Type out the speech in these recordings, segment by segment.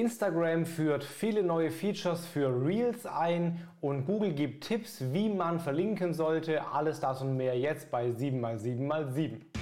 Instagram führt viele neue Features für Reels ein und Google gibt Tipps, wie man verlinken sollte. Alles das und mehr jetzt bei 7x7x7.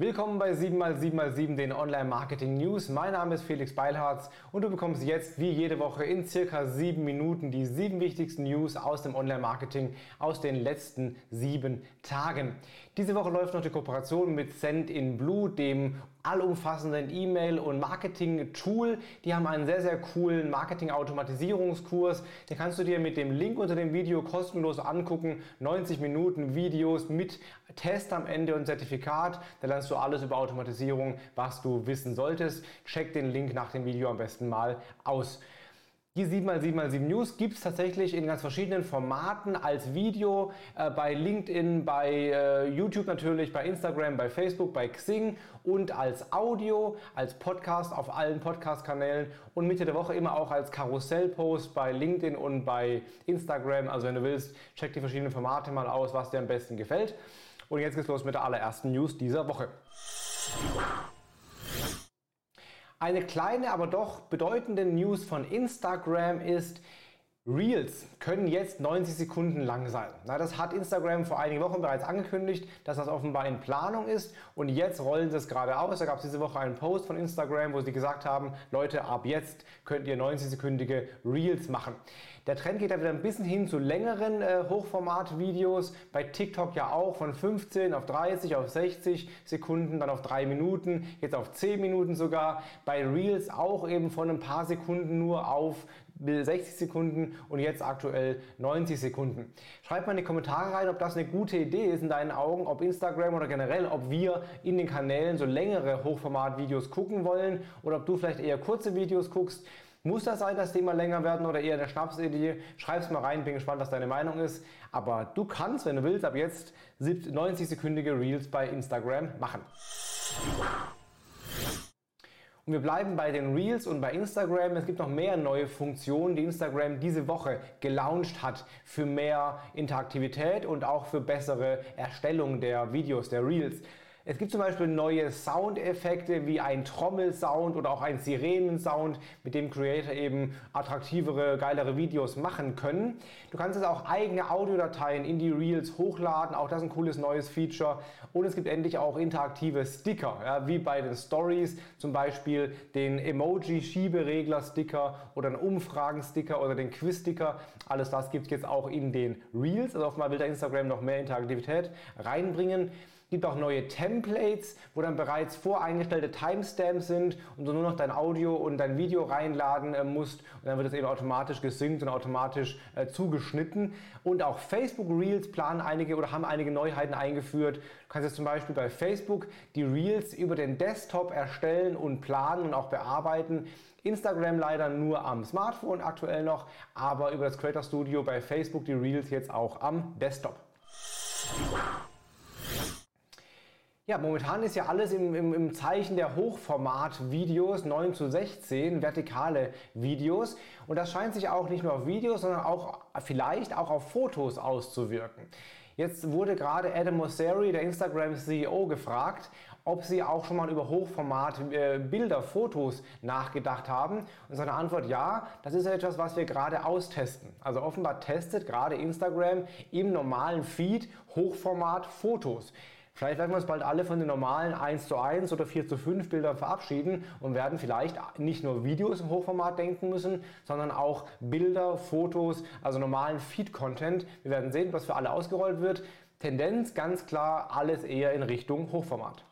Willkommen bei 7x7x7, den Online-Marketing News. Mein Name ist Felix Beilharz und du bekommst jetzt wie jede Woche in circa sieben Minuten die sieben wichtigsten News aus dem Online-Marketing aus den letzten sieben Tagen. Diese Woche läuft noch die Kooperation mit Send in Blue, dem allumfassenden E-Mail- und Marketing-Tool. Die haben einen sehr, sehr coolen Marketing-Automatisierungskurs. Den kannst du dir mit dem Link unter dem Video kostenlos angucken. 90 Minuten Videos mit Test am Ende und Zertifikat. Da lernst du alles über Automatisierung, was du wissen solltest. Check den Link nach dem Video am besten mal aus. Die 7x7x7 News gibt es tatsächlich in ganz verschiedenen Formaten als Video äh, bei LinkedIn, bei äh, YouTube natürlich, bei Instagram, bei Facebook, bei Xing und als Audio, als Podcast auf allen Podcast-Kanälen und Mitte der Woche immer auch als Karussellpost bei LinkedIn und bei Instagram. Also wenn du willst, check die verschiedenen Formate mal aus, was dir am besten gefällt. Und jetzt geht's los mit der allerersten News dieser Woche. Eine kleine, aber doch bedeutende News von Instagram ist, Reels können jetzt 90 Sekunden lang sein. Na, das hat Instagram vor einigen Wochen bereits angekündigt, dass das offenbar in Planung ist und jetzt rollen sie es gerade aus. Da gab es diese Woche einen Post von Instagram, wo sie gesagt haben, Leute, ab jetzt könnt ihr 90-sekündige Reels machen. Der Trend geht da wieder ein bisschen hin zu längeren äh, Hochformat-Videos, bei TikTok ja auch von 15 auf 30, auf 60 Sekunden, dann auf 3 Minuten, jetzt auf 10 Minuten sogar. Bei Reels auch eben von ein paar Sekunden nur auf 60 Sekunden und jetzt aktuell 90 Sekunden. Schreib mal in die Kommentare rein, ob das eine gute Idee ist in deinen Augen, ob Instagram oder generell, ob wir in den Kanälen so längere Hochformat-Videos gucken wollen oder ob du vielleicht eher kurze Videos guckst. Muss das sein, dass die immer länger werden oder eher eine Schnapsidee? Schreib es mal rein, bin gespannt, was deine Meinung ist. Aber du kannst, wenn du willst, ab jetzt 90-sekündige Reels bei Instagram machen. Und wir bleiben bei den Reels und bei Instagram. Es gibt noch mehr neue Funktionen, die Instagram diese Woche gelauncht hat für mehr Interaktivität und auch für bessere Erstellung der Videos, der Reels. Es gibt zum Beispiel neue Soundeffekte wie ein Trommelsound oder auch ein Sirenensound, mit dem Creator eben attraktivere, geilere Videos machen können. Du kannst jetzt auch eigene Audiodateien in die Reels hochladen, auch das ist ein cooles neues Feature. Und es gibt endlich auch interaktive Sticker, ja, wie bei den Stories, zum Beispiel den Emoji-Schieberegler-Sticker oder einen Umfragen-Sticker oder den Quiz-Sticker. Alles das gibt es jetzt auch in den Reels. Also offenbar will der Instagram noch mehr Interaktivität reinbringen gibt auch neue Templates, wo dann bereits voreingestellte Timestamps sind und du nur noch dein Audio und dein Video reinladen äh, musst und dann wird es eben automatisch gesynkt und automatisch äh, zugeschnitten. Und auch Facebook Reels planen einige oder haben einige Neuheiten eingeführt. Du kannst jetzt zum Beispiel bei Facebook die Reels über den Desktop erstellen und planen und auch bearbeiten. Instagram leider nur am Smartphone aktuell noch, aber über das Creator Studio bei Facebook die Reels jetzt auch am Desktop. Ja, momentan ist ja alles im, im, im Zeichen der Hochformat-Videos, 9 zu 16, vertikale Videos. Und das scheint sich auch nicht nur auf Videos, sondern auch vielleicht auch auf Fotos auszuwirken. Jetzt wurde gerade Adam Mosseri, der Instagram-CEO, gefragt, ob sie auch schon mal über Hochformat-Bilder, äh, Fotos nachgedacht haben. Und seine Antwort ja, das ist etwas, was wir gerade austesten. Also offenbar testet gerade Instagram im normalen Feed Hochformat-Fotos. Vielleicht werden wir uns bald alle von den normalen 1 zu 1 oder 4 zu 5 Bildern verabschieden und werden vielleicht nicht nur Videos im Hochformat denken müssen, sondern auch Bilder, Fotos, also normalen Feed-Content. Wir werden sehen, was für alle ausgerollt wird. Tendenz ganz klar alles eher in Richtung Hochformat.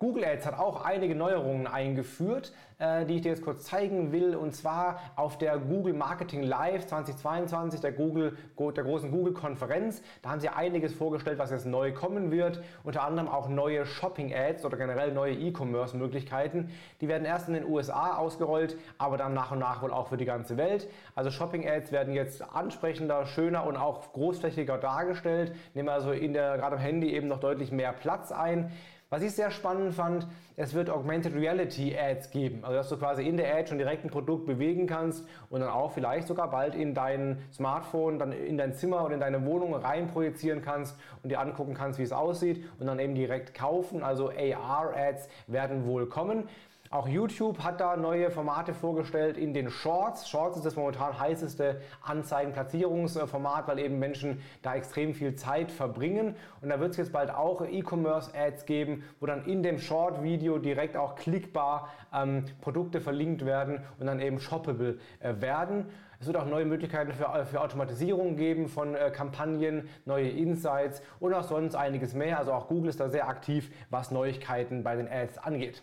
Google Ads hat auch einige Neuerungen eingeführt, äh, die ich dir jetzt kurz zeigen will. Und zwar auf der Google Marketing Live 2022, der, Google, der großen Google-Konferenz. Da haben sie einiges vorgestellt, was jetzt neu kommen wird. Unter anderem auch neue Shopping-Ads oder generell neue E-Commerce-Möglichkeiten. Die werden erst in den USA ausgerollt, aber dann nach und nach wohl auch für die ganze Welt. Also Shopping-Ads werden jetzt ansprechender, schöner und auch großflächiger dargestellt. Nehmen also in der, gerade am Handy eben noch deutlich mehr Platz ein. Was ich sehr spannend fand, es wird Augmented Reality Ads geben. Also dass du quasi in der Ad schon direkt ein Produkt bewegen kannst und dann auch vielleicht sogar bald in dein Smartphone, dann in dein Zimmer oder in deine Wohnung rein projizieren kannst und dir angucken kannst, wie es aussieht und dann eben direkt kaufen. Also AR Ads werden wohl kommen. Auch YouTube hat da neue Formate vorgestellt in den Shorts. Shorts ist das momentan heißeste Anzeigenplatzierungsformat, weil eben Menschen da extrem viel Zeit verbringen. Und da wird es jetzt bald auch E-Commerce-Ads geben, wo dann in dem Short-Video direkt auch klickbar ähm, Produkte verlinkt werden und dann eben shoppable äh, werden. Es wird auch neue Möglichkeiten für, äh, für Automatisierung geben von äh, Kampagnen, neue Insights und auch sonst einiges mehr. Also auch Google ist da sehr aktiv, was Neuigkeiten bei den Ads angeht.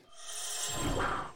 you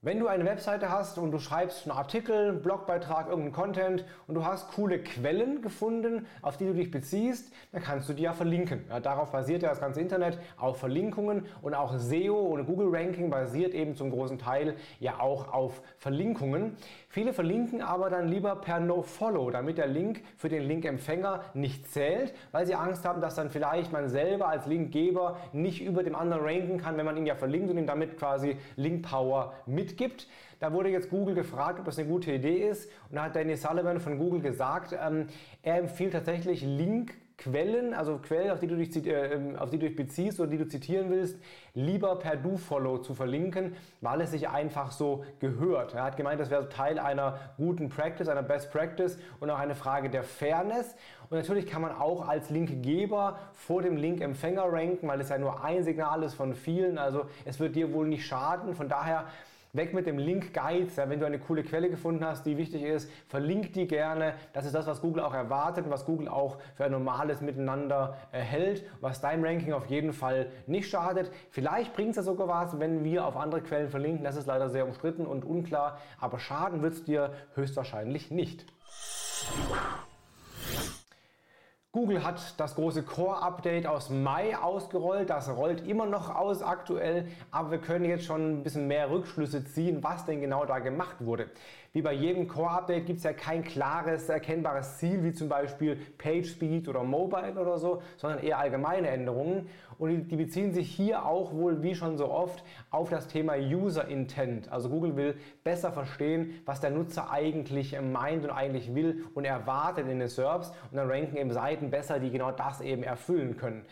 Wenn du eine Webseite hast und du schreibst einen Artikel, einen Blogbeitrag, irgendeinen Content und du hast coole Quellen gefunden, auf die du dich beziehst, dann kannst du die ja verlinken. Ja, darauf basiert ja das ganze Internet, auf Verlinkungen und auch SEO und Google Ranking basiert eben zum großen Teil ja auch auf Verlinkungen. Viele verlinken aber dann lieber per No-Follow, damit der Link für den Linkempfänger nicht zählt, weil sie Angst haben, dass dann vielleicht man selber als Linkgeber nicht über dem anderen ranken kann, wenn man ihn ja verlinkt und ihm damit quasi Link Power mit mitgibt. Da wurde jetzt Google gefragt, ob das eine gute Idee ist. Und da hat Danny Sullivan von Google gesagt, ähm, er empfiehlt tatsächlich Link Quellen, also Quellen, auf die, du dich, äh, ähm, auf die du dich beziehst oder die du zitieren willst, lieber per Do-Follow zu verlinken, weil es sich einfach so gehört. Er hat gemeint, das wäre Teil einer guten Practice, einer Best Practice und auch eine Frage der Fairness. Und natürlich kann man auch als Linkgeber vor dem Linkempfänger ranken, weil es ja nur ein Signal ist von vielen. Also es wird dir wohl nicht schaden. Von daher Weg mit dem Link Guides, ja, wenn du eine coole Quelle gefunden hast, die wichtig ist, verlink die gerne. Das ist das, was Google auch erwartet und was Google auch für ein normales Miteinander erhält, was deinem Ranking auf jeden Fall nicht schadet. Vielleicht bringt es ja sogar was, wenn wir auf andere Quellen verlinken. Das ist leider sehr umstritten und unklar, aber schaden wird es dir höchstwahrscheinlich nicht. Google hat das große Core-Update aus Mai ausgerollt. Das rollt immer noch aus aktuell, aber wir können jetzt schon ein bisschen mehr Rückschlüsse ziehen, was denn genau da gemacht wurde. Wie bei jedem Core-Update gibt es ja kein klares, erkennbares Ziel, wie zum Beispiel Page Speed oder Mobile oder so, sondern eher allgemeine Änderungen. Und die beziehen sich hier auch wohl, wie schon so oft, auf das Thema User Intent. Also Google will besser verstehen, was der Nutzer eigentlich meint und eigentlich will und erwartet in den SERPs. Und dann ranken eben Seiten besser, die genau das eben erfüllen können.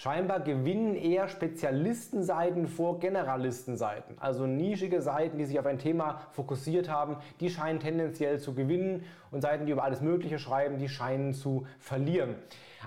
Scheinbar gewinnen eher Spezialistenseiten vor Generalistenseiten. Also nischige Seiten, die sich auf ein Thema fokussiert haben, die scheinen tendenziell zu gewinnen und Seiten, die über alles Mögliche schreiben, die scheinen zu verlieren.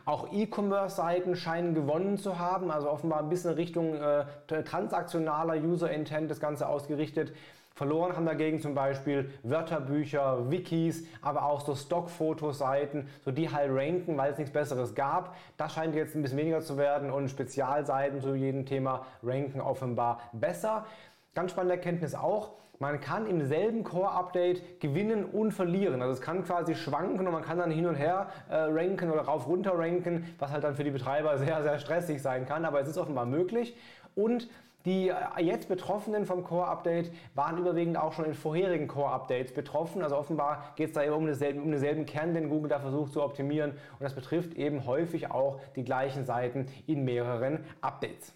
Auch E-Commerce-Seiten scheinen gewonnen zu haben, also offenbar ein bisschen Richtung äh, transaktionaler User-Intent das Ganze ausgerichtet. Verloren haben dagegen zum Beispiel Wörterbücher, Wikis, aber auch so Stockfotoseiten, so die halt ranken, weil es nichts Besseres gab. Das scheint jetzt ein bisschen weniger zu werden und Spezialseiten zu jedem Thema ranken offenbar besser. Ganz spannende Erkenntnis auch, man kann im selben Core-Update gewinnen und verlieren. Also es kann quasi schwanken und man kann dann hin und her äh, ranken oder rauf runter ranken, was halt dann für die Betreiber sehr, sehr stressig sein kann. Aber es ist offenbar möglich. Und die äh, jetzt Betroffenen vom Core-Update waren überwiegend auch schon in vorherigen Core-Updates betroffen. Also offenbar geht es da eben um denselben, um denselben Kern, den Google da versucht zu optimieren. Und das betrifft eben häufig auch die gleichen Seiten in mehreren Updates.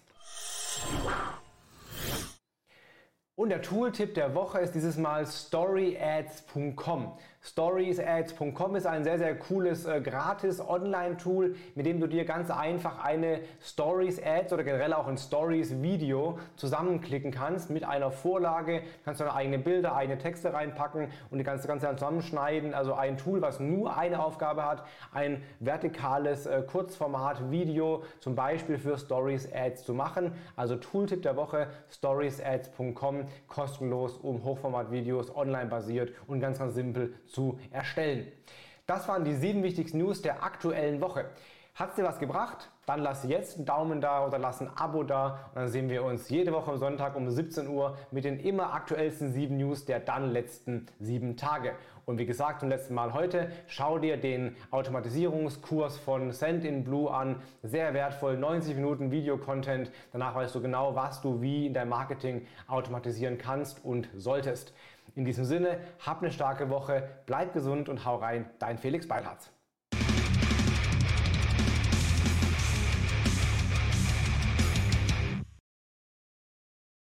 Und der Tooltip der Woche ist dieses Mal storyads.com. Storiesads.com ist ein sehr, sehr cooles äh, gratis Online-Tool, mit dem du dir ganz einfach eine Stories-Ads oder generell auch ein Stories-Video zusammenklicken kannst mit einer Vorlage. Du kannst deine eigene Bilder, eigene Texte reinpacken und die ganze Ganze dann zusammenschneiden. Also ein Tool, was nur eine Aufgabe hat, ein vertikales äh, Kurzformat-Video zum Beispiel für Stories-Ads zu machen. Also Tooltip der Woche, storiesads.com, kostenlos, um Hochformat-Videos online basiert und ganz, ganz simpel zu zu erstellen. Das waren die sieben wichtigsten News der aktuellen Woche. Hat es dir was gebracht? Dann lass jetzt einen Daumen da oder lass ein Abo da und dann sehen wir uns jede Woche am Sonntag um 17 Uhr mit den immer aktuellsten sieben News der dann letzten sieben Tage. Und wie gesagt zum letzten Mal heute, schau dir den Automatisierungskurs von Send in Blue an. Sehr wertvoll, 90 Minuten Video-Content. Danach weißt du genau, was du wie in deinem Marketing automatisieren kannst und solltest. In diesem Sinne, hab eine starke Woche, bleib gesund und hau rein, dein Felix Beilharz.